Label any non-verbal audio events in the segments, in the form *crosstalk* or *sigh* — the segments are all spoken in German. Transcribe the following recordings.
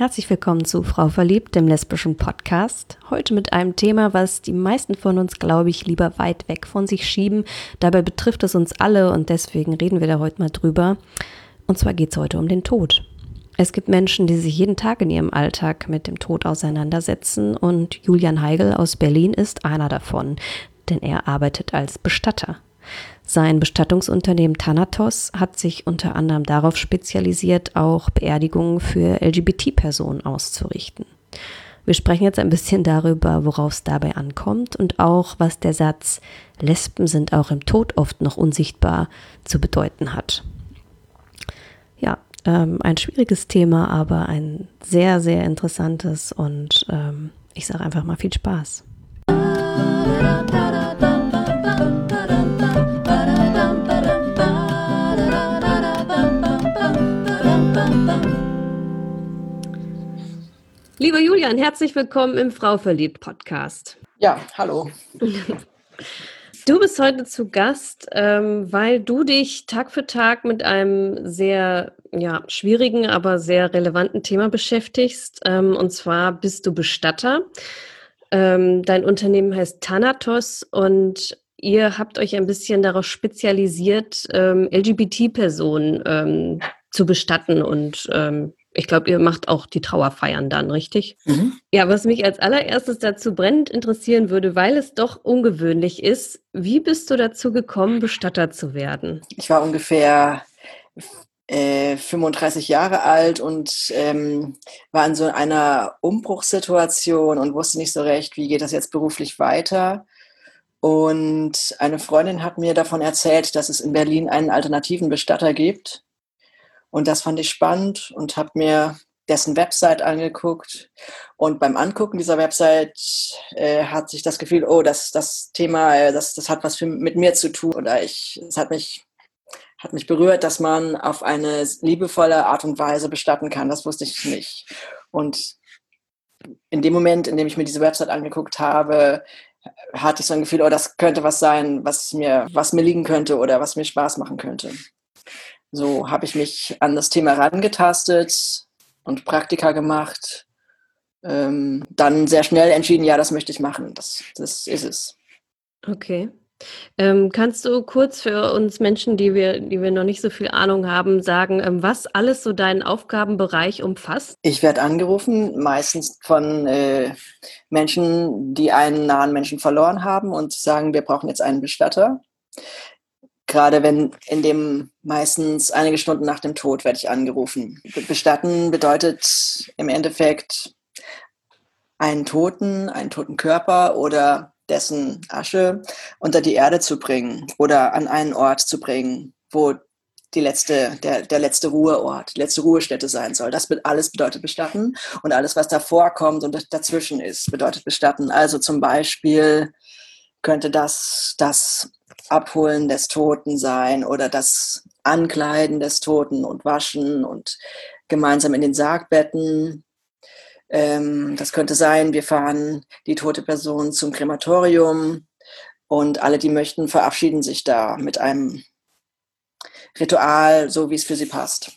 Herzlich willkommen zu Frau Verliebt, dem lesbischen Podcast. Heute mit einem Thema, was die meisten von uns, glaube ich, lieber weit weg von sich schieben. Dabei betrifft es uns alle und deswegen reden wir da heute mal drüber. Und zwar geht es heute um den Tod. Es gibt Menschen, die sich jeden Tag in ihrem Alltag mit dem Tod auseinandersetzen und Julian Heigl aus Berlin ist einer davon, denn er arbeitet als Bestatter. Sein Bestattungsunternehmen Thanatos hat sich unter anderem darauf spezialisiert, auch Beerdigungen für LGBT-Personen auszurichten. Wir sprechen jetzt ein bisschen darüber, worauf es dabei ankommt und auch, was der Satz Lesben sind auch im Tod oft noch unsichtbar zu bedeuten hat. Ja, ähm, ein schwieriges Thema, aber ein sehr, sehr interessantes und ähm, ich sage einfach mal viel Spaß. Lieber Julian, herzlich willkommen im Frau verliebt Podcast. Ja, hallo. *laughs* Du bist heute zu Gast, ähm, weil du dich Tag für Tag mit einem sehr ja, schwierigen, aber sehr relevanten Thema beschäftigst. Ähm, und zwar bist du Bestatter. Ähm, dein Unternehmen heißt Thanatos und ihr habt euch ein bisschen darauf spezialisiert, LGBT-Personen zu bestatten und ich glaube, ihr macht auch die Trauerfeiern dann, richtig? Mhm. Ja, was mich als allererstes dazu brennend interessieren würde, weil es doch ungewöhnlich ist, wie bist du dazu gekommen, Bestatter zu werden? Ich war ungefähr äh, 35 Jahre alt und ähm, war in so einer Umbruchssituation und wusste nicht so recht, wie geht das jetzt beruflich weiter. Und eine Freundin hat mir davon erzählt, dass es in Berlin einen alternativen Bestatter gibt und das fand ich spannend und habe mir dessen Website angeguckt. Und beim Angucken dieser Website äh, hat sich das Gefühl, oh, das, das Thema, äh, das, das hat was für, mit mir zu tun. Oder ich, es hat mich, hat mich berührt, dass man auf eine liebevolle Art und Weise bestatten kann. Das wusste ich nicht. Und in dem Moment, in dem ich mir diese Website angeguckt habe, hatte ich so ein Gefühl, oh, das könnte was sein, was mir, was mir liegen könnte oder was mir Spaß machen könnte. So habe ich mich an das Thema herangetastet und Praktika gemacht. Ähm, dann sehr schnell entschieden, ja, das möchte ich machen. Das, das ist es. Okay. Ähm, kannst du kurz für uns Menschen, die wir, die wir noch nicht so viel Ahnung haben, sagen, ähm, was alles so deinen Aufgabenbereich umfasst? Ich werde angerufen, meistens von äh, Menschen, die einen nahen Menschen verloren haben und sagen, wir brauchen jetzt einen Bestatter gerade wenn in dem meistens einige Stunden nach dem Tod werde ich angerufen. Bestatten bedeutet im Endeffekt einen Toten, einen toten Körper oder dessen Asche unter die Erde zu bringen oder an einen Ort zu bringen, wo die letzte, der, der letzte Ruheort, die letzte Ruhestätte sein soll. Das alles bedeutet Bestatten und alles, was davor kommt und dazwischen ist, bedeutet Bestatten. Also zum Beispiel könnte das das Abholen des Toten sein oder das Ankleiden des Toten und Waschen und gemeinsam in den Sargbetten. Ähm, das könnte sein, wir fahren die tote Person zum Krematorium und alle, die möchten, verabschieden sich da mit einem Ritual, so wie es für sie passt.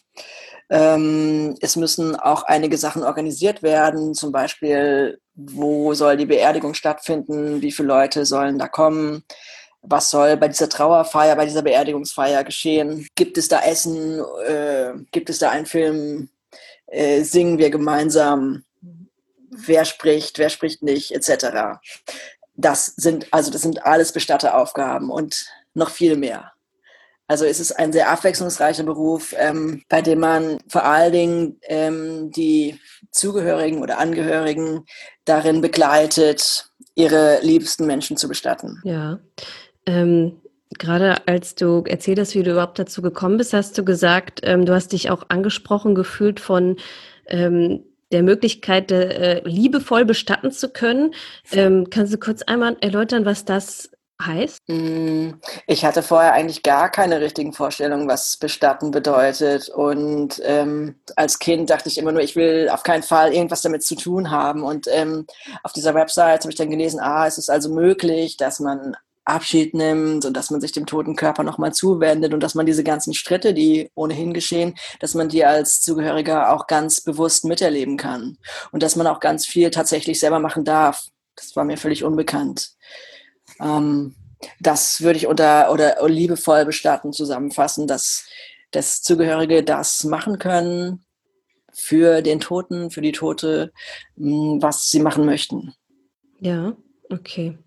Ähm, es müssen auch einige Sachen organisiert werden, zum Beispiel, wo soll die Beerdigung stattfinden, wie viele Leute sollen da kommen was soll bei dieser Trauerfeier, bei dieser Beerdigungsfeier geschehen? Gibt es da Essen? Äh, gibt es da einen Film? Äh, singen wir gemeinsam? Wer spricht, wer spricht nicht, etc. Das sind also das sind alles Bestatteraufgaben und noch viel mehr. Also es ist ein sehr abwechslungsreicher Beruf, ähm, bei dem man vor allen Dingen ähm, die Zugehörigen oder Angehörigen darin begleitet, ihre liebsten Menschen zu bestatten. Ja. Ähm, gerade als du erzählt hast, wie du überhaupt dazu gekommen bist, hast du gesagt, ähm, du hast dich auch angesprochen gefühlt von ähm, der Möglichkeit, äh, liebevoll bestatten zu können. Ähm, kannst du kurz einmal erläutern, was das heißt? Mm, ich hatte vorher eigentlich gar keine richtigen Vorstellungen, was Bestatten bedeutet. Und ähm, als Kind dachte ich immer nur, ich will auf keinen Fall irgendwas damit zu tun haben. Und ähm, auf dieser Website habe ich dann gelesen, ah, es ist also möglich, dass man Abschied nimmt und dass man sich dem toten Körper nochmal zuwendet und dass man diese ganzen Schritte, die ohnehin geschehen, dass man die als Zugehöriger auch ganz bewusst miterleben kann und dass man auch ganz viel tatsächlich selber machen darf. Das war mir völlig unbekannt. Ähm, das würde ich unter oder liebevoll bestatten zusammenfassen, dass, dass Zugehörige das machen können für den Toten, für die Tote, hm, was sie machen möchten. Ja, okay.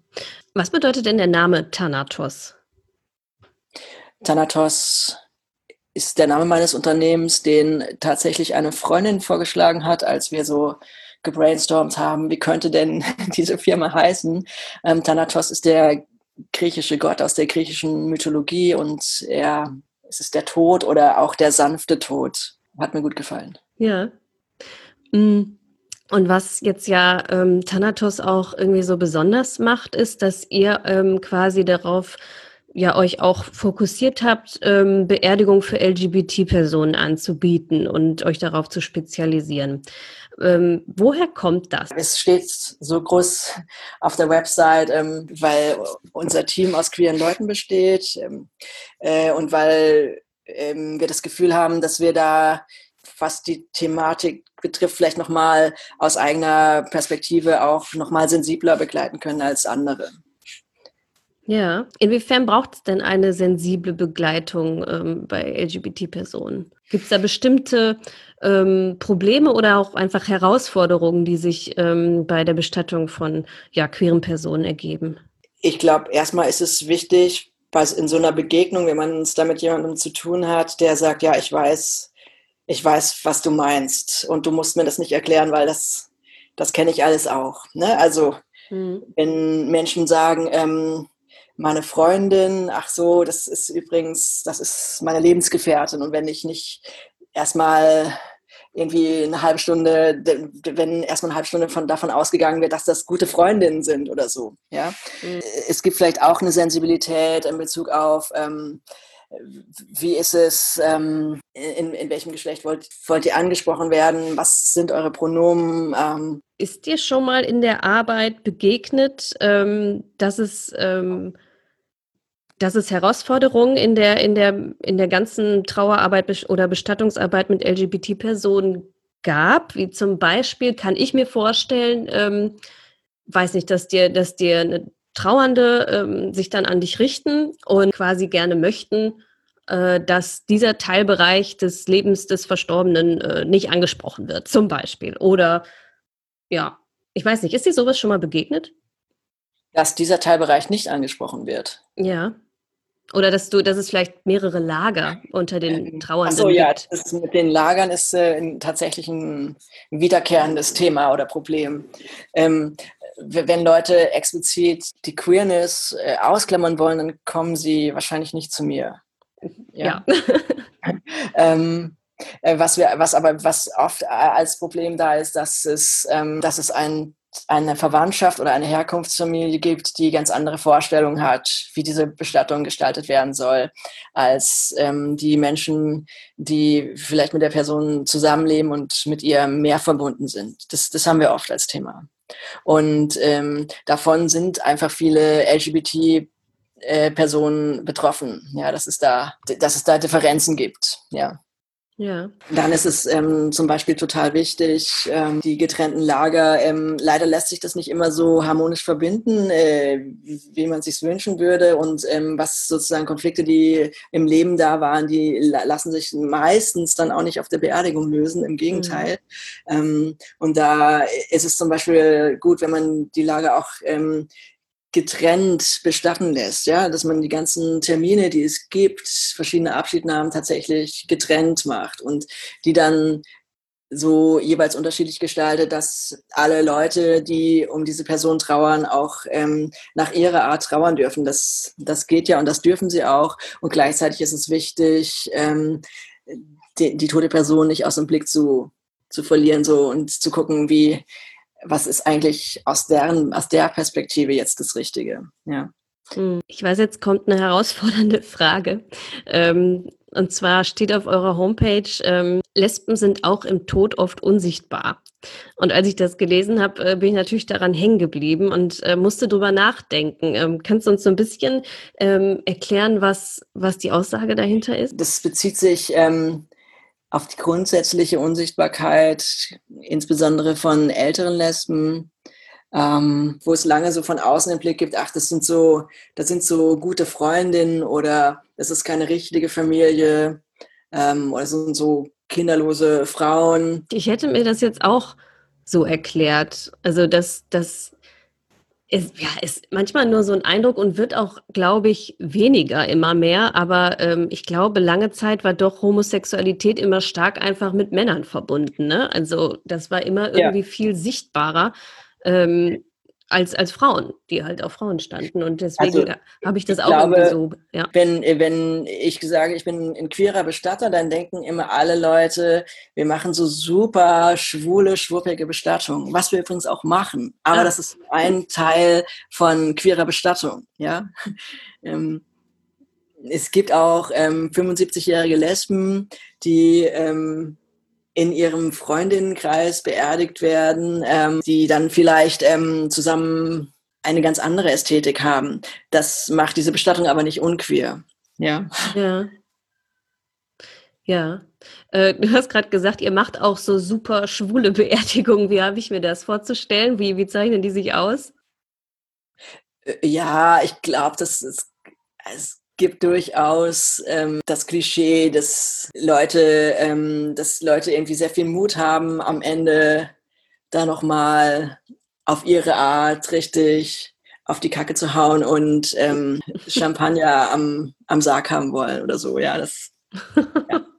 Was bedeutet denn der Name Thanatos? Thanatos ist der Name meines Unternehmens, den tatsächlich eine Freundin vorgeschlagen hat, als wir so gebrainstormt haben, wie könnte denn *laughs* diese Firma heißen. Ähm, Thanatos ist der griechische Gott aus der griechischen Mythologie und er es ist der Tod oder auch der sanfte Tod. Hat mir gut gefallen. Ja. Mm. Und was jetzt ja ähm, Thanatos auch irgendwie so besonders macht, ist, dass ihr ähm, quasi darauf ja euch auch fokussiert habt, ähm, Beerdigung für LGBT-Personen anzubieten und euch darauf zu spezialisieren. Ähm, woher kommt das? Es steht so groß auf der Website, ähm, weil unser Team aus queeren Leuten besteht ähm, äh, und weil ähm, wir das Gefühl haben, dass wir da was die Thematik betrifft, vielleicht nochmal aus eigener Perspektive auch nochmal sensibler begleiten können als andere. Ja, inwiefern braucht es denn eine sensible Begleitung ähm, bei LGBT-Personen? Gibt es da bestimmte ähm, Probleme oder auch einfach Herausforderungen, die sich ähm, bei der Bestattung von ja, queeren Personen ergeben? Ich glaube, erstmal ist es wichtig, was in so einer Begegnung, wenn man es da mit jemandem zu tun hat, der sagt, ja, ich weiß, ich weiß, was du meinst und du musst mir das nicht erklären, weil das, das kenne ich alles auch. Ne? Also mhm. wenn Menschen sagen, ähm, meine Freundin, ach so, das ist übrigens, das ist meine Lebensgefährtin und wenn ich nicht erstmal irgendwie eine halbe Stunde, wenn erstmal eine halbe Stunde von, davon ausgegangen wird, dass das gute Freundinnen sind oder so. Ja? Mhm. Es gibt vielleicht auch eine Sensibilität in Bezug auf, ähm, wie ist es, ähm, in, in welchem Geschlecht wollt, wollt ihr angesprochen werden? Was sind eure Pronomen? Ähm, ist dir schon mal in der Arbeit begegnet, ähm, dass es ähm, dass es Herausforderungen in der, in der, in der ganzen Trauerarbeit oder Bestattungsarbeit mit LGBT-Personen gab, wie zum Beispiel, kann ich mir vorstellen, ähm, weiß nicht, dass dir, dass dir eine Trauernde ähm, sich dann an dich richten und quasi gerne möchten, äh, dass dieser Teilbereich des Lebens des Verstorbenen äh, nicht angesprochen wird, zum Beispiel. Oder ja, ich weiß nicht, ist dir sowas schon mal begegnet? Dass dieser Teilbereich nicht angesprochen wird. Ja. Oder dass du, dass es vielleicht mehrere Lager unter den ähm, Trauernden Ach so, ja, das mit den Lagern ist äh, tatsächlich ein wiederkehrendes Thema oder Problem. Ähm, wenn Leute explizit die Queerness äh, ausklammern wollen, dann kommen sie wahrscheinlich nicht zu mir. Ja. ja. *laughs* ähm, äh, was wir, was aber was oft äh, als Problem da ist, dass es, ähm, dass es ein eine Verwandtschaft oder eine Herkunftsfamilie gibt, die ganz andere Vorstellungen hat, wie diese Bestattung gestaltet werden soll, als ähm, die Menschen, die vielleicht mit der Person zusammenleben und mit ihr mehr verbunden sind. Das, das haben wir oft als Thema. Und ähm, davon sind einfach viele LGBT äh, Personen betroffen. Ja, dass es da, dass es da Differenzen gibt. Ja. Ja. Dann ist es ähm, zum Beispiel total wichtig, ähm, die getrennten Lager. Ähm, leider lässt sich das nicht immer so harmonisch verbinden, äh, wie man sich wünschen würde. Und ähm, was sozusagen Konflikte, die im Leben da waren, die lassen sich meistens dann auch nicht auf der Beerdigung lösen. Im Gegenteil. Mhm. und da ist es zum Beispiel gut, wenn man die Lager auch ähm, getrennt bestatten lässt, ja, dass man die ganzen Termine, die es gibt, verschiedene Abschiednahmen tatsächlich getrennt macht und die dann so jeweils unterschiedlich gestaltet, dass alle Leute, die um diese Person trauern, auch ähm, nach ihrer Art trauern dürfen. Das, das geht ja und das dürfen sie auch. Und gleichzeitig ist es wichtig, ähm, die, die tote Person nicht aus dem Blick zu, zu verlieren so und zu gucken, wie, was ist eigentlich aus deren, aus der Perspektive jetzt das Richtige. Ja. Hm. Ich weiß, jetzt kommt eine herausfordernde *laughs* Frage. Ähm, und zwar steht auf eurer Homepage, ähm, Lesben sind auch im Tod oft unsichtbar. Und als ich das gelesen habe, äh, bin ich natürlich daran hängen geblieben und äh, musste drüber nachdenken. Ähm, kannst du uns so ein bisschen ähm, erklären, was, was die Aussage dahinter ist? Das bezieht sich ähm, auf die grundsätzliche Unsichtbarkeit, insbesondere von älteren Lesben, ähm, wo es lange so von außen den Blick gibt, ach, das sind so, das sind so gute Freundinnen oder das ist keine richtige Familie ähm, oder sind so kinderlose Frauen. Ich hätte mir das jetzt auch so erklärt. Also, dass das ist, ja, ist manchmal nur so ein Eindruck und wird auch, glaube ich, weniger immer mehr. Aber ähm, ich glaube, lange Zeit war doch Homosexualität immer stark einfach mit Männern verbunden. Ne? Also das war immer irgendwie ja. viel sichtbarer. Ähm, als, als Frauen, die halt auf Frauen standen. Und deswegen also, habe ich das ich auch glaube, irgendwie so. Ja. Wenn, wenn ich sage, ich bin ein queerer Bestatter, dann denken immer alle Leute, wir machen so super schwule, schwuppige Bestattung, was wir übrigens auch machen. Aber ja. das ist ein Teil von queerer Bestattung. Ja. *laughs* Ähm, es gibt auch ähm, 75-jährige Lesben, die ähm, in ihrem Freundinnenkreis beerdigt werden, ähm, die dann vielleicht ähm, zusammen eine ganz andere Ästhetik haben. Das macht diese Bestattung aber nicht unqueer. Ja. Ja. Ja. Äh, du hast gerade gesagt, ihr macht auch so super schwule Beerdigungen. Wie habe ich mir das vorzustellen? Wie, wie zeichnen die sich aus? Äh, ja, ich glaube, das ist, es gibt durchaus ähm, das Klischee, dass Leute, ähm, dass Leute irgendwie sehr viel Mut haben, am Ende da nochmal auf ihre Art richtig auf die Kacke zu hauen und ähm, *laughs* Champagner am, am Sarg haben wollen oder so. Ja, das ja. *laughs*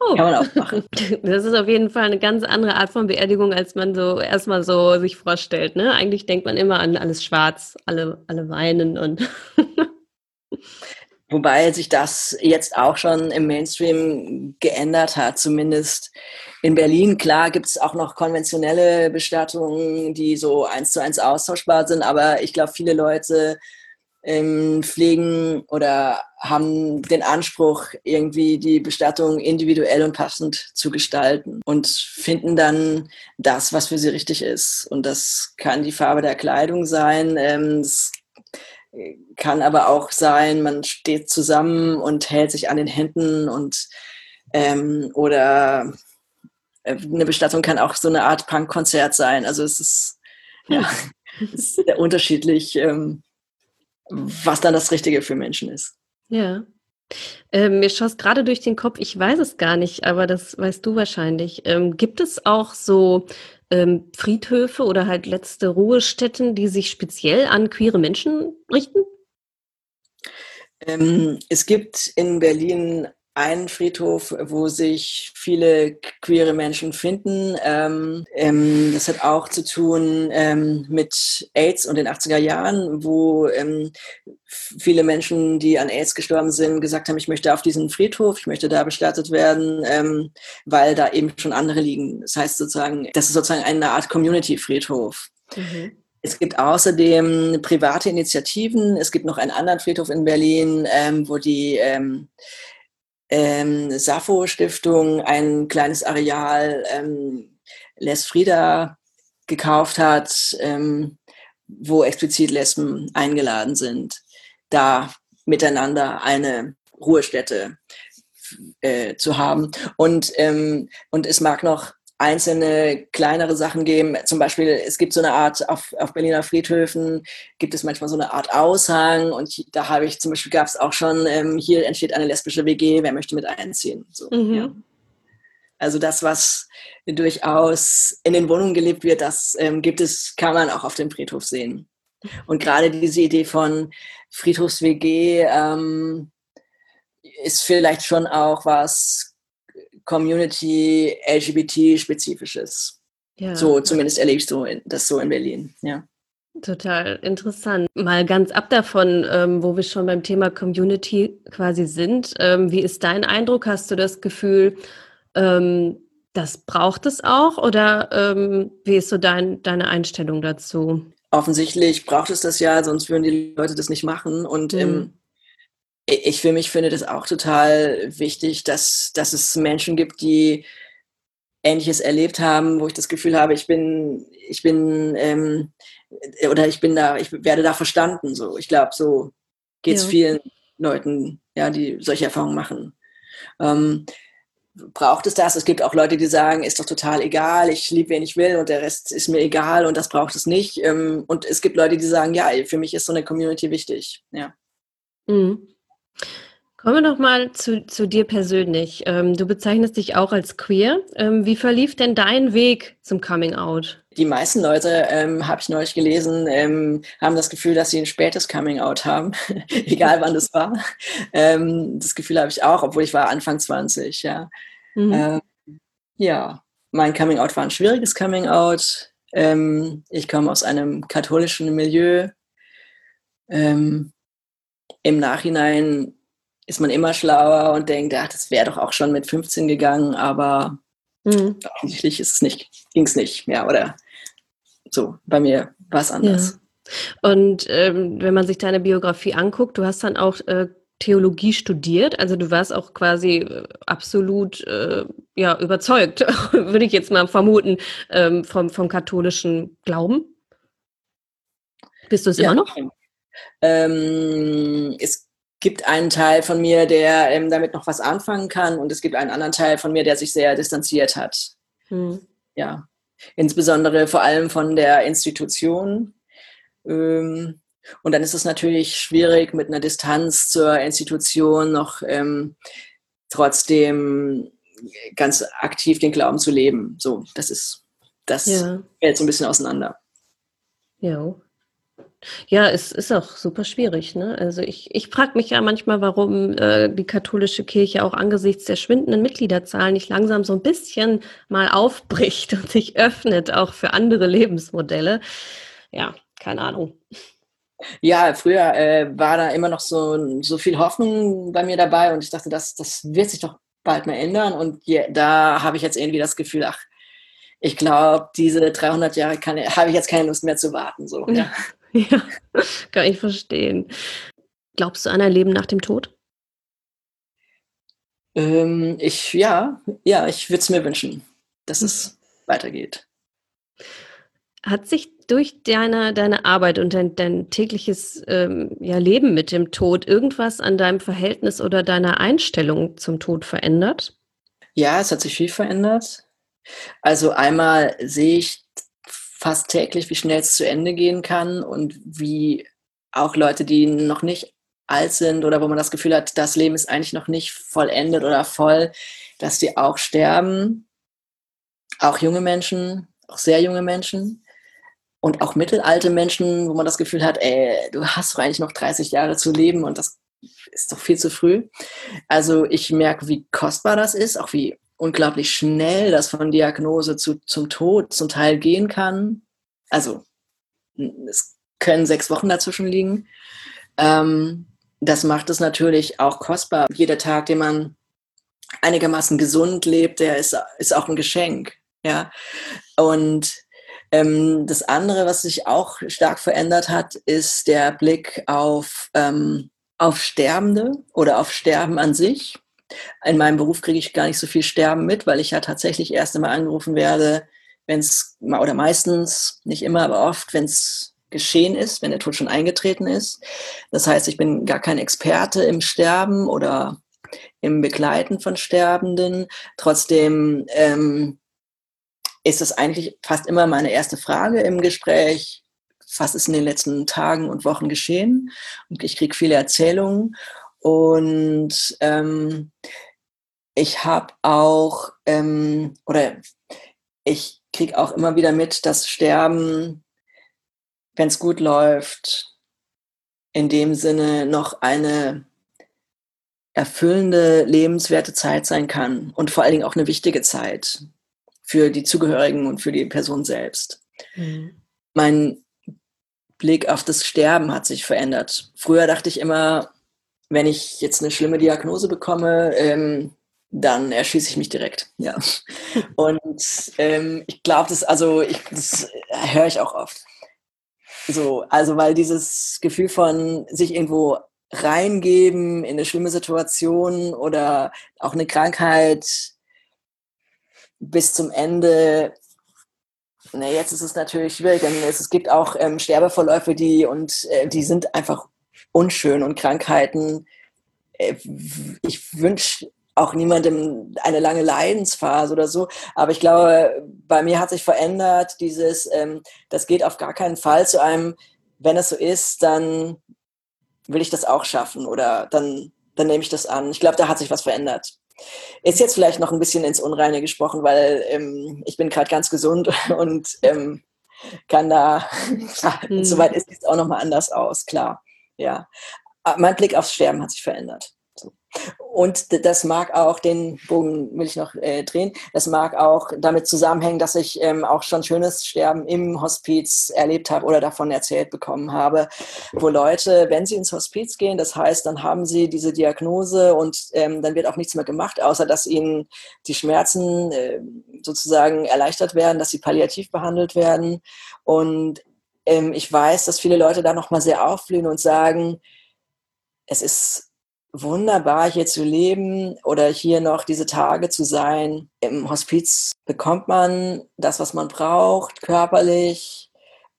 Oh. Kann man auch machen. *laughs* Das ist auf jeden Fall eine ganz andere Art von Beerdigung, als man so erstmal so sich vorstellt. Ne? Eigentlich denkt man immer an alles schwarz, alle, alle weinen und Wobei sich das jetzt auch schon im Mainstream geändert hat, zumindest in Berlin. Klar gibt es auch noch konventionelle Bestattungen, die so eins zu eins austauschbar sind, aber ich glaube, viele Leute ähm, pflegen oder haben den Anspruch, irgendwie die Bestattung individuell und passend zu gestalten und finden dann das, was für sie richtig ist. Und das kann die Farbe der Kleidung sein, ähm, kann aber auch sein, man steht zusammen und hält sich an den Händen und ähm, oder äh, eine Bestattung kann auch so eine Art Punkkonzert sein. Also es ist, ja, *laughs* es ist sehr unterschiedlich, ähm, was dann das Richtige für Menschen ist. Ja. Ähm, mir schoss gerade durch den Kopf, ich weiß es gar nicht, aber das weißt du wahrscheinlich. Ähm, gibt es auch so ähm, Friedhöfe oder halt letzte Ruhestätten, die sich speziell an queere Menschen richten? Ähm, es gibt in Berlin einen Friedhof, wo sich viele queere Menschen finden. Ähm, ähm, das hat auch zu tun ähm, mit AIDS und den 80er Jahren, wo ähm, viele Menschen, die an AIDS gestorben sind, gesagt haben, ich möchte auf diesen Friedhof, ich möchte da bestattet werden, ähm, weil da eben schon andere liegen. Das heißt sozusagen, das ist sozusagen eine Art Community-Friedhof. Mhm. Es gibt außerdem private Initiativen. Es gibt noch einen anderen Friedhof in Berlin, ähm, wo die ähm, ähm, Sappho-Stiftung ein kleines Areal ähm, Les Frida gekauft hat, ähm, wo explizit Lesben eingeladen sind, da miteinander eine Ruhestätte äh, zu haben. Und, ähm, und es mag noch einzelne kleinere Sachen geben. Zum Beispiel, es gibt so eine Art, auf, auf Berliner Friedhöfen gibt es manchmal so eine Art Aushang und da habe ich zum Beispiel, gab es auch schon, ähm, hier entsteht eine lesbische WG, wer möchte mit einziehen? So, mhm. ja. Also das, was durchaus in den Wohnungen gelebt wird, das ähm, gibt es, kann man auch auf dem Friedhof sehen. Und gerade diese Idee von Friedhofs-WG ähm, ist vielleicht schon auch was Community LGBT-spezifisches. Ja. So zumindest erlebst du das so in Berlin, ja. Total interessant. Mal ganz ab davon, ähm, wo wir schon beim Thema Community quasi sind. Ähm, wie ist dein Eindruck? Hast du das Gefühl, ähm, das braucht es auch? Oder ähm, wie ist so dein, deine Einstellung dazu? Offensichtlich braucht es das ja, sonst würden die Leute das nicht machen. Und mhm ich für mich finde das auch total wichtig, dass, dass es Menschen gibt, die Ähnliches erlebt haben, wo ich das Gefühl habe, ich bin, ich bin, ähm, oder ich bin da, ich werde da verstanden. So, ich glaube, so geht es ja. vielen Leuten, ja, die solche Erfahrungen machen. Ähm, braucht es das? Es gibt auch Leute, die sagen, ist doch total egal, ich liebe, wen ich will und der Rest ist mir egal und das braucht es nicht. Ähm, und es gibt Leute, die sagen, ja, für mich ist so eine Community wichtig. Ja. Mhm. Kommen wir doch mal zu, zu dir persönlich. Ähm, du bezeichnest dich auch als queer. Ähm, wie verlief denn dein Weg zum Coming Out? Die meisten Leute, ähm, habe ich neulich gelesen, ähm, haben das Gefühl, dass sie ein spätes Coming Out haben, *laughs* egal wann das war. Ähm, das Gefühl habe ich auch, obwohl ich war Anfang 20, ja. Mhm. Ähm, ja, mein Coming Out war ein schwieriges Coming Out. ich komme aus einem katholischen Milieu. Im Nachhinein ist man immer schlauer und denkt, ach, das wäre doch auch schon mit 15 gegangen, aber mhm. offensichtlich ist es nicht, ging es nicht, ja, oder so. Bei mir war es anders. Ja. Und ähm, wenn man sich deine Biografie anguckt, du hast dann auch äh, Theologie studiert, also du warst auch quasi äh, absolut äh, ja, überzeugt, *laughs* würde ich jetzt mal vermuten, ähm, vom, vom katholischen Glauben. Bist du es ja. immer noch? Ähm, es gibt einen Teil von mir, der ähm, damit noch was anfangen kann und es gibt einen anderen Teil von mir, der sich sehr distanziert hat. Hm. Ja, insbesondere vor allem von der Institution. Ähm, und dann ist es natürlich schwierig, mit einer Distanz zur Institution noch ähm, trotzdem ganz aktiv den Glauben zu leben. So, das ist, das ja. fällt so ein bisschen auseinander. Ja, ja, es ist auch super schwierig. Ne? Also ich, ich frage mich ja manchmal, warum äh, die katholische Kirche auch angesichts der schwindenden Mitgliederzahlen nicht langsam so ein bisschen mal aufbricht und sich öffnet, auch für andere Lebensmodelle. Ja, keine Ahnung. Ja, früher äh, war da immer noch so, so viel Hoffnung bei mir dabei und ich dachte, das, das wird sich doch bald mal ändern. Und je, da habe ich jetzt irgendwie das Gefühl, ach, ich glaube, diese 300 Jahre habe ich jetzt keine Lust mehr zu warten. So, ja. Ja, *laughs* kann ich verstehen. Glaubst du an ein Leben nach dem Tod? Ähm, ich, ja, ja, ich würde es mir wünschen, dass hm. es weitergeht. Hat sich durch deine, deine Arbeit und dein, dein tägliches ähm, ja, Leben mit dem Tod irgendwas an deinem Verhältnis oder deiner Einstellung zum Tod verändert? Ja, es hat sich viel verändert. Also einmal sehe ich fast täglich, wie schnell es zu Ende gehen kann und wie auch Leute, die noch nicht alt sind oder wo man das Gefühl hat, das Leben ist eigentlich noch nicht vollendet oder voll, dass die auch sterben. Auch junge Menschen, auch sehr junge Menschen und auch mittelalte Menschen, wo man das Gefühl hat, ey, du hast doch eigentlich noch 30 Jahre zu leben und das ist doch viel zu früh. Also ich merke, wie kostbar das ist, auch wie unglaublich schnell das von Diagnose zu, zum Tod zum Teil gehen kann. Also es können sechs Wochen dazwischen liegen. Ähm, das macht es natürlich auch kostbar. Jeder Tag, den man einigermaßen gesund lebt, der ist, ist auch ein Geschenk. Ja? Und ähm, das andere, was sich auch stark verändert hat, ist der Blick auf, ähm, auf Sterbende oder auf Sterben an sich in meinem Beruf kriege ich gar nicht so viel Sterben mit, weil ich ja tatsächlich erst einmal angerufen werde, wenn es, oder meistens, nicht immer, aber oft, wenn es geschehen ist, wenn der Tod schon eingetreten ist. Das heißt, ich bin gar kein Experte im Sterben oder im Begleiten von Sterbenden. Trotzdem ähm, ist es eigentlich fast immer meine erste Frage im Gespräch. Was ist in den letzten Tagen und Wochen geschehen? Und ich kriege viele Erzählungen. Und ähm, ich habe auch, ähm, oder ich kriege auch immer wieder mit, dass Sterben, wenn es gut läuft, in dem Sinne noch eine erfüllende, lebenswerte Zeit sein kann und vor allen Dingen auch eine wichtige Zeit für die Zugehörigen und für die Person selbst. Mhm. Mein Blick auf das Sterben hat sich verändert. Früher dachte ich immer, wenn ich jetzt eine schlimme Diagnose bekomme, ähm, dann erschieße ich mich direkt. Ja. *laughs* Und ähm, ich glaube, das, also ich, das höre ich auch oft. So, also weil dieses Gefühl von sich irgendwo reingeben in eine schlimme Situation oder auch eine Krankheit, bis zum Ende na, jetzt ist es natürlich schwierig, denn es, es gibt auch ähm, Sterbeverläufe, die und äh, die sind einfach unschön und Krankheiten. Äh, ich wünsche auch niemandem eine lange Leidensphase oder so. Aber ich glaube, bei mir hat sich verändert dieses, ähm, das geht auf gar keinen Fall zu einem, wenn es so ist, dann will ich das auch schaffen oder dann, dann nehme ich das an. Ich glaube, da hat sich was verändert. Ist jetzt vielleicht noch ein bisschen ins Unreine gesprochen, weil ähm, ich bin gerade ganz gesund *laughs* und ähm, kann da, *laughs* hm. soweit ist es auch nochmal anders aus, klar. Ja. Aber mein Blick aufs Sterben hat sich verändert. Und das mag auch, den Bogen will ich noch äh, drehen, das mag auch damit zusammenhängen, dass ich ähm, auch schon schönes Sterben im Hospiz erlebt habe oder davon erzählt bekommen habe, wo Leute, wenn sie ins Hospiz gehen, das heißt, dann haben sie diese Diagnose und ähm, dann wird auch nichts mehr gemacht, außer dass ihnen die Schmerzen äh, sozusagen erleichtert werden, dass sie palliativ behandelt werden. Und ähm, ich weiß, dass viele Leute da nochmal sehr aufblühen und sagen, es ist wunderbar, hier zu leben oder hier noch diese Tage zu sein. Im Hospiz bekommt man das, was man braucht, körperlich.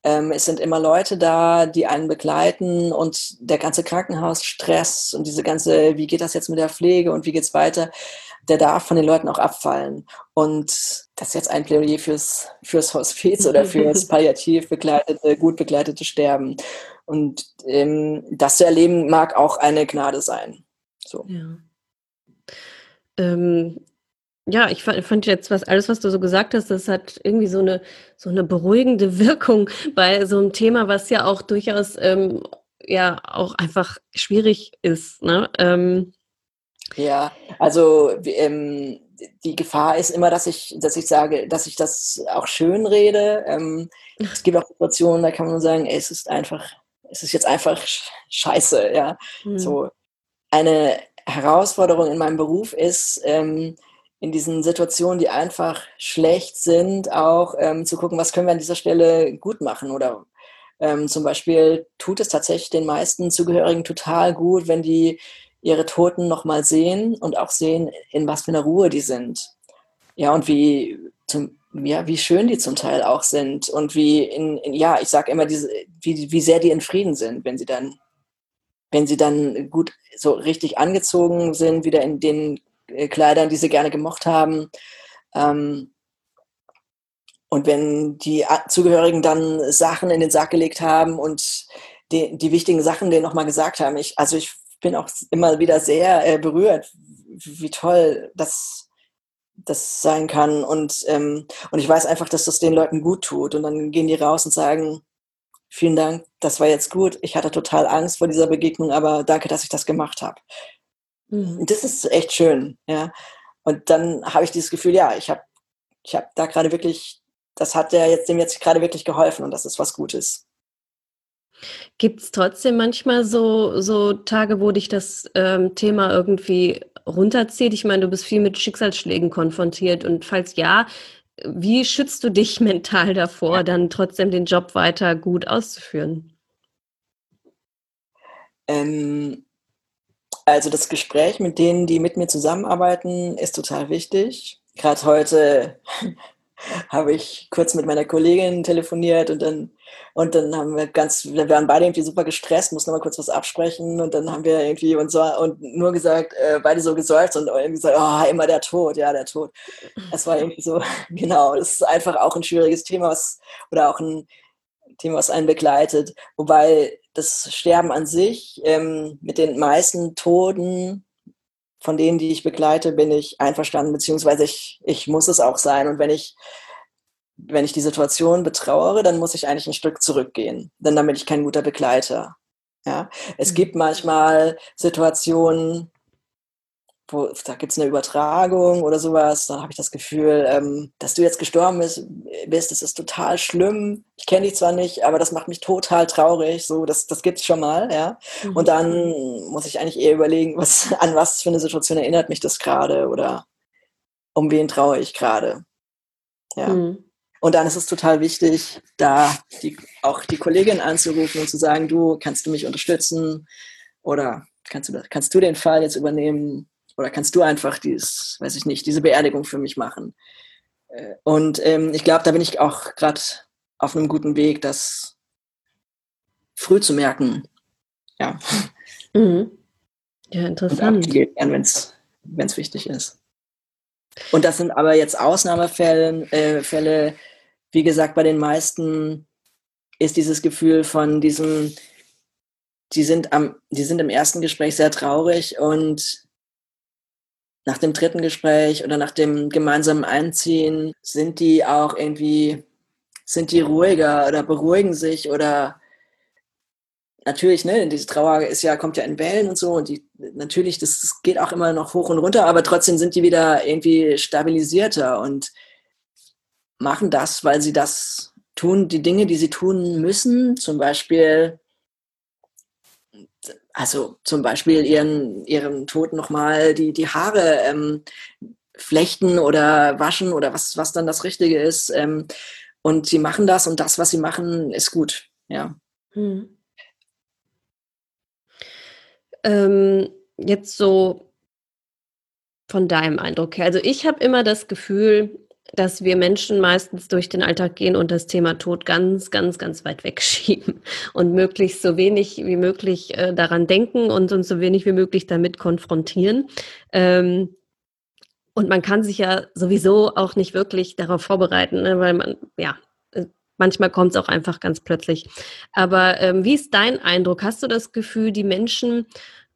Ähm, es sind immer Leute da, die einen begleiten und der ganze Krankenhausstress und diese ganze, wie geht das jetzt mit der Pflege und wie geht's weiter, der darf von den Leuten auch abfallen. Und das ist jetzt ein Plädoyer fürs, fürs Hospiz oder *laughs* fürs palliativ begleitete, gut begleitete Sterben. Und ähm, das zu erleben mag auch eine Gnade sein. So. Ja. Ähm, ja, ich fand, fand, jetzt was, alles, was du so gesagt hast, das hat irgendwie so eine, so eine beruhigende *laughs* Wirkung bei so einem Thema, was ja auch durchaus, ähm, ja, auch einfach schwierig ist, ne? Ähm, ja, also ähm, die Gefahr ist immer, dass ich, dass ich sage, dass ich das auch schön rede. Ähm, es gibt auch Situationen, da kann man sagen, ey, es ist einfach es ist jetzt einfach scheiße, ja. Mhm. So eine Herausforderung in meinem Beruf ist, ähm, in diesen Situationen, die einfach schlecht sind, auch ähm, zu gucken, was können wir an dieser Stelle gut machen oder ähm, zum Beispiel tut es tatsächlich den meisten Zugehörigen total gut, wenn die ihre Toten nochmal sehen und auch sehen, in was für einer Ruhe die sind. Ja, und wie zum, ja, wie schön die zum Teil auch sind und wie in, in ja, ich sage immer, diese, wie, wie sehr die in Frieden sind, wenn sie dann, wenn sie dann gut so richtig angezogen sind, wieder in den äh, Kleidern, die sie gerne gemocht haben. Ähm, und wenn die Zugehörigen dann Sachen in den Sack gelegt haben und die, die wichtigen Sachen denen nochmal gesagt haben, ich, also ich bin auch immer wieder sehr äh, berührt, wie toll das das sein kann. Und, ähm, und ich weiß einfach, dass das den Leuten gut tut. Und dann gehen die raus und sagen, vielen Dank, das war jetzt gut. Ich hatte total Angst vor dieser Begegnung, aber danke, dass ich das gemacht habe. Mhm. Das ist echt schön, ja. Und dann habe ich dieses Gefühl, ja, ich habe ich hab da gerade wirklich, das hat der jetzt dem jetzt gerade wirklich geholfen und das ist was Gutes. Gibt es trotzdem manchmal so, so Tage, wo dich das ähm, Thema irgendwie runterzieht? Ich meine, du bist viel mit Schicksalsschlägen konfrontiert und falls ja, wie schützt du dich *laughs* mental davor, dann trotzdem den Job weiter gut auszuführen? Ähm, also das Gespräch mit denen, die mit mir zusammenarbeiten, ist total wichtig. Gerade heute habe ich kurz mit meiner Kollegin telefoniert und dann und dann haben wir ganz, wir waren beide irgendwie super gestresst, mussten noch mal kurz was absprechen und dann haben wir irgendwie und so und nur gesagt, äh, beide so gesäuft und irgendwie gesagt, oh, immer der Tod, ja, der Tod. Das war irgendwie so, *laughs* genau, das ist einfach auch ein schwieriges Thema, was, oder auch ein Thema, was einen begleitet. Wobei das Sterben an sich ähm, mit den meisten Toten von denen, die ich begleite, bin ich einverstanden, beziehungsweise ich, ich muss es auch sein. Und wenn ich, wenn ich die Situation betrauere, dann muss ich eigentlich ein Stück zurückgehen, denn dann bin ich kein guter Begleiter. Ja, es mhm. gibt manchmal Situationen, wo, da gibt es eine Übertragung oder sowas, dann habe ich das Gefühl, ähm, dass du jetzt gestorben bist, bist, das ist total schlimm. Ich kenne dich zwar nicht, aber das macht mich total traurig. So, das, das gibt es schon mal, ja. Mhm. Und dann muss ich eigentlich eher überlegen, was, *laughs* an was für eine Situation erinnert mich das gerade oder um wen traue ich gerade. Ja. Mhm. Und dann ist es total wichtig, da die, auch die Kollegin anzurufen und zu sagen, du, kannst du mich unterstützen? Oder kannst du, kannst du den Fall jetzt übernehmen? Oder kannst du einfach dieses, weiß ich nicht, diese Beerdigung für mich machen? Äh, und ähm, ich glaube, da bin ich auch gerade auf einem guten Weg, das früh zu merken. Ja. Mhm. Ja, interessant. Wenn es wichtig ist. Und das sind aber jetzt Ausnahmefälle, äh, Fälle, wie gesagt, bei den meisten ist dieses Gefühl von diesem, die sind am, die sind im ersten Gespräch sehr traurig und nach dem dritten Gespräch oder nach dem gemeinsamen Einziehen sind die auch irgendwie, sind die ruhiger oder beruhigen sich oder natürlich, ne, diese Trauer ist ja, kommt ja in Wellen und so und die, natürlich, das, das geht auch immer noch hoch und runter, aber trotzdem sind die wieder irgendwie stabilisierter und machen das, weil sie das tun, die Dinge, die sie tun müssen, zum Beispiel, also zum Beispiel ihren, ihren Tod nochmal die, die Haare ähm, flechten oder waschen oder was, was dann das Richtige ist. Ähm, und sie machen das und das, was sie machen, ist gut. Ja. Hm. Ähm, jetzt so von deinem Eindruck her. Also ich habe immer das Gefühl, dass wir Menschen meistens durch den Alltag gehen und das Thema Tod ganz, ganz, ganz weit wegschieben *laughs* und möglichst so wenig wie möglich äh, daran denken und uns so wenig wie möglich damit konfrontieren. Ähm, und man kann sich ja sowieso auch nicht wirklich darauf vorbereiten, ne, weil man, ja, äh, manchmal kommt es auch einfach ganz plötzlich. Aber ähm, wie ist dein Eindruck? Hast du das Gefühl, die Menschen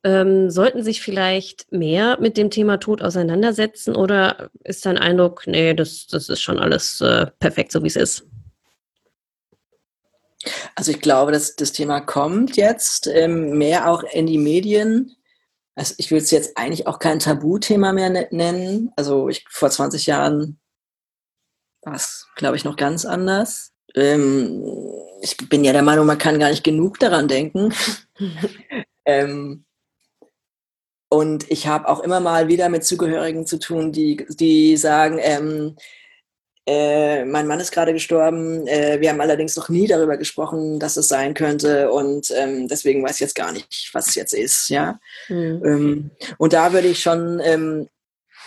ähm, sollten sich vielleicht mehr mit dem Thema Tod auseinandersetzen oder ist dein Eindruck, nee, das, das ist schon alles äh, perfekt, so wie es ist? Also ich glaube, dass das Thema kommt jetzt ähm, mehr auch in die Medien. Also ich würde es jetzt eigentlich auch kein Tabuthema mehr ne-, nennen. Also ich, vor 20 Jahren war es, glaube ich, noch ganz anders. Ähm, ich bin ja der Meinung, man kann gar nicht genug daran denken. *laughs* ähm, und ich habe auch immer mal wieder mit Zugehörigen zu tun, die, die sagen, ähm, äh, mein Mann ist gerade gestorben, äh, wir haben allerdings noch nie darüber gesprochen, dass es sein könnte und ähm, deswegen weiß ich jetzt gar nicht, was es jetzt ist. Ja? Mhm. Ähm, und da würde ich schon ähm,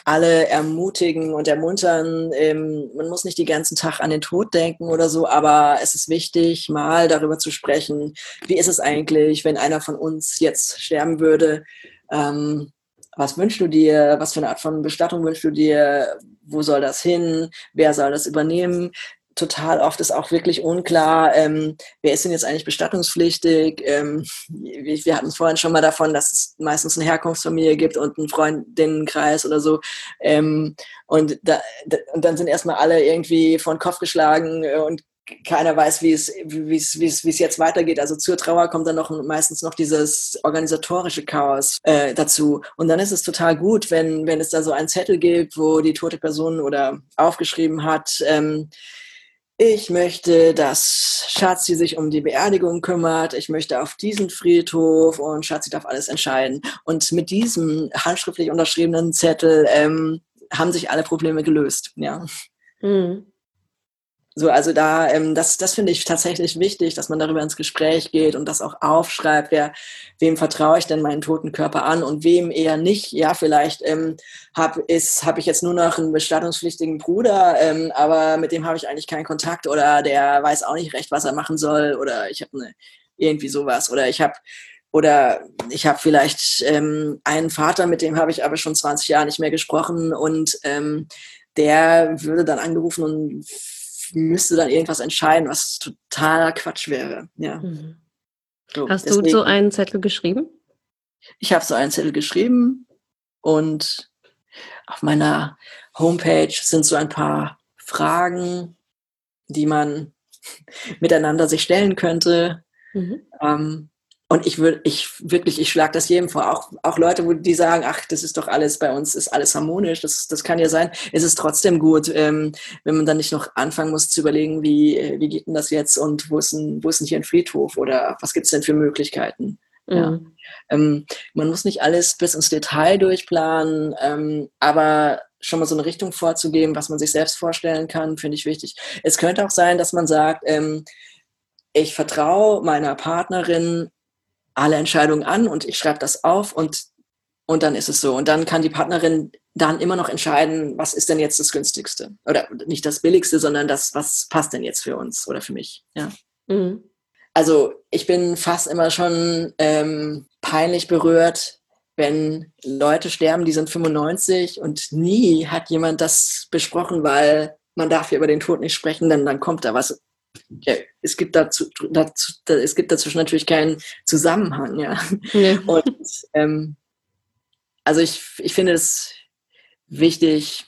alle ermutigen und ermuntern, ähm, man muss nicht den ganzen Tag an den Tod denken oder so, aber es ist wichtig, mal darüber zu sprechen, wie ist es eigentlich, wenn einer von uns jetzt sterben würde, ähm, was wünschst du dir, was für eine Art von Bestattung wünschst du dir, wo soll das hin, wer soll das übernehmen. Total oft ist auch wirklich unklar, ähm, wer ist denn jetzt eigentlich bestattungspflichtig. Ähm, wir hatten vorhin schon mal davon, dass es meistens eine Herkunftsfamilie gibt und einen Freundinnenkreis oder so. Ähm, und, da, und dann sind erstmal alle irgendwie von Kopf geschlagen und keiner weiß, wie es, wie es, wie es, wie es jetzt weitergeht. Also zur Trauer kommt dann noch meistens noch dieses organisatorische Chaos äh, dazu. Und dann ist es total gut, wenn, wenn es da so einen Zettel gibt, wo die tote Person oder aufgeschrieben hat, ähm, ich möchte, dass Schatzi sich um die Beerdigung kümmert. Ich möchte auf diesen Friedhof und Schatzi darf alles entscheiden. Und mit diesem handschriftlich unterschriebenen Zettel ähm, haben sich alle Probleme gelöst. Ja. Mhm. So, also da, ähm, das, das finde ich tatsächlich wichtig, dass man darüber ins Gespräch geht und das auch aufschreibt, wer, wem vertraue ich denn meinen toten Körper an und wem eher nicht. Ja, vielleicht ähm, habe hab ich jetzt nur noch einen bestattungspflichtigen Bruder, ähm, aber mit dem habe ich eigentlich keinen Kontakt oder der weiß auch nicht recht, was er machen soll oder ich habe eine irgendwie sowas oder ich habe oder ich habe vielleicht ähm, einen Vater, mit dem habe ich aber schon 20 Jahre nicht mehr gesprochen und ähm, der würde dann angerufen und müsste dann irgendwas entscheiden, was totaler Quatsch wäre. Ja. Mhm. So, Hast deswegen, du so einen Zettel geschrieben? Ich habe so einen Zettel geschrieben und auf meiner Homepage sind so ein paar Fragen, die man *laughs* miteinander sich stellen könnte. Mhm. Ähm, und ich würde, ich wirklich, ich schlage das jedem vor. Auch, auch Leute, wo die sagen, ach, das ist doch alles bei uns, ist alles harmonisch. Das, das kann ja sein. Es ist trotzdem gut, ähm, wenn man dann nicht noch anfangen muss zu überlegen, wie, wie geht denn das jetzt und wo ist denn, wo ist denn hier ein Friedhof oder was gibt es denn für Möglichkeiten? Mhm. Ja. Ähm, man muss nicht alles bis ins Detail durchplanen, ähm, aber schon mal so eine Richtung vorzugeben, was man sich selbst vorstellen kann, finde ich wichtig. Es könnte auch sein, dass man sagt, ähm, ich vertraue meiner Partnerin alle Entscheidungen an und ich schreibe das auf und, und dann ist es so. Und dann kann die Partnerin dann immer noch entscheiden, was ist denn jetzt das günstigste? Oder nicht das billigste, sondern das, was passt denn jetzt für uns oder für mich. Ja. Mhm. Also ich bin fast immer schon ähm, peinlich berührt, wenn Leute sterben, die sind 95 und nie hat jemand das besprochen, weil man darf ja über den Tod nicht sprechen, dann, dann kommt da was. Ja, es, gibt dazu, dazu, es gibt dazwischen natürlich keinen Zusammenhang. Ja. Nee. *laughs* Und ähm, also ich, ich finde es wichtig,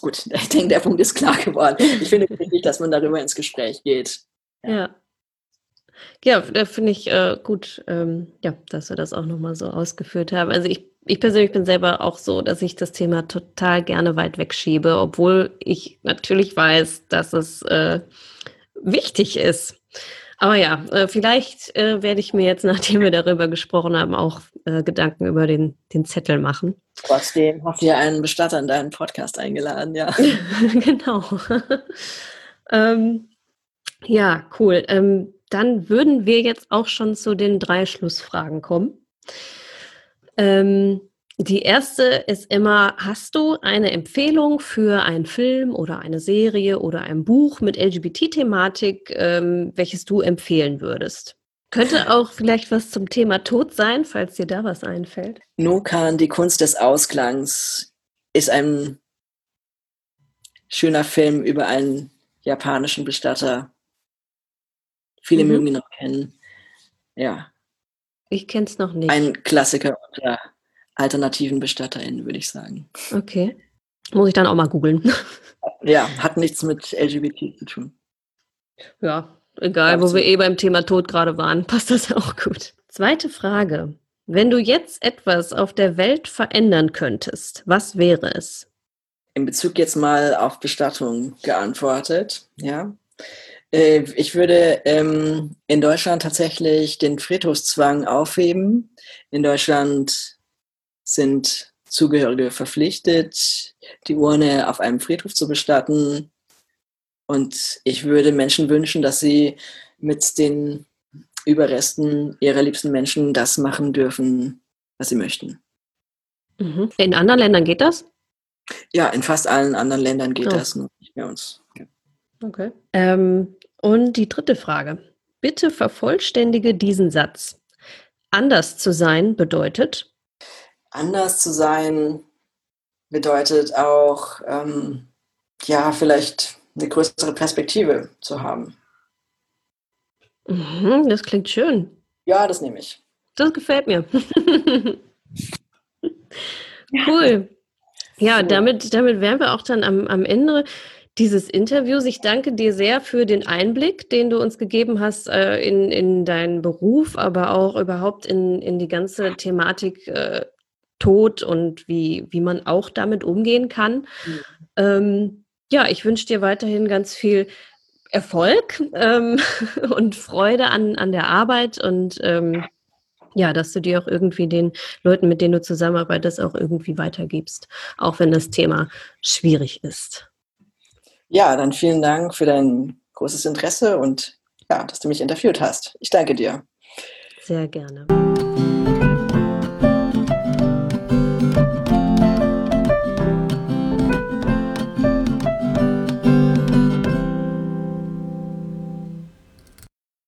gut, *laughs* ich denke, der Punkt ist klar geworden. Ich finde es wichtig, dass man darüber ins Gespräch geht. Ja. ja. Ja, da finde ich äh, gut, ähm, ja, dass wir das auch nochmal so ausgeführt haben. Also ich, ich persönlich bin selber auch so, dass ich das Thema total gerne weit wegschiebe, obwohl ich natürlich weiß, dass es äh, wichtig ist. Aber ja, äh, vielleicht äh, werde ich mir jetzt, *laughs* nachdem wir darüber gesprochen haben, auch äh, Gedanken über den, den Zettel machen. Trotzdem hast du ja einen Bestatter in deinen Podcast eingeladen, ja. *laughs* genau. *laughs* ähm, ja, cool. Ähm, dann würden wir jetzt auch schon zu den drei Schlussfragen kommen. Ähm, die erste ist immer, hast du eine Empfehlung für einen Film oder eine Serie oder ein Buch mit LGBT-Thematik, ähm, welches du empfehlen würdest? Könnte *laughs* auch vielleicht was zum Thema Tod sein, falls dir da was einfällt. Nukan, die Kunst des Ausklangs, ist ein schöner Film über einen japanischen Bestatter. Viele mhm. mögen ihn noch kennen. Ja. Ich kenne es noch nicht. Ein Klassiker unter alternativen BestatterInnen, würde ich sagen. Okay. Muss ich dann auch mal googeln. *laughs* Ja, hat nichts mit LGBT zu tun. Ja, egal, wo wir eh beim Thema Tod gerade waren, *laughs* passt das auch gut. Zweite Frage. Wenn du jetzt etwas auf der Welt verändern könntest, was wäre es? In Bezug jetzt mal auf Bestattung geantwortet, ja. Äh, ich würde ähm, in Deutschland tatsächlich den Friedhofszwang aufheben. In Deutschland sind Zugehörige verpflichtet, die Urne auf einem Friedhof zu bestatten. Und ich würde Menschen wünschen, dass sie mit den Überresten ihrer liebsten Menschen das machen dürfen, was sie möchten. Mhm. In anderen Ländern geht das? Ja, in fast allen anderen Ländern geht oh. das, nur nicht bei uns. Ja. Okay. Ähm, und die dritte Frage. Bitte vervollständige diesen Satz. Anders zu sein bedeutet anders zu sein bedeutet auch, ähm, ja, vielleicht eine größere Perspektive zu haben. Mhm, das klingt schön. Ja, das nehme ich. Das gefällt mir. *laughs* cool. Ja, damit, damit wären wir auch dann am, am Ende dieses Interviews. Ich danke dir sehr für den Einblick, den du uns gegeben hast äh, in, in deinen Beruf, aber auch überhaupt in, in die ganze Thematik äh, Tod und wie, wie man auch damit umgehen kann. Mhm. Ähm, ja, ich wünsche dir weiterhin ganz viel Erfolg ähm, *laughs* und Freude an, an der Arbeit und ähm, ja, dass du dir auch irgendwie den Leuten, mit denen du zusammenarbeitest, auch irgendwie weitergibst, auch wenn das Thema schwierig ist. Ja, dann vielen Dank für dein großes Interesse und ja, dass du mich interviewt hast. Ich danke dir. Sehr gerne.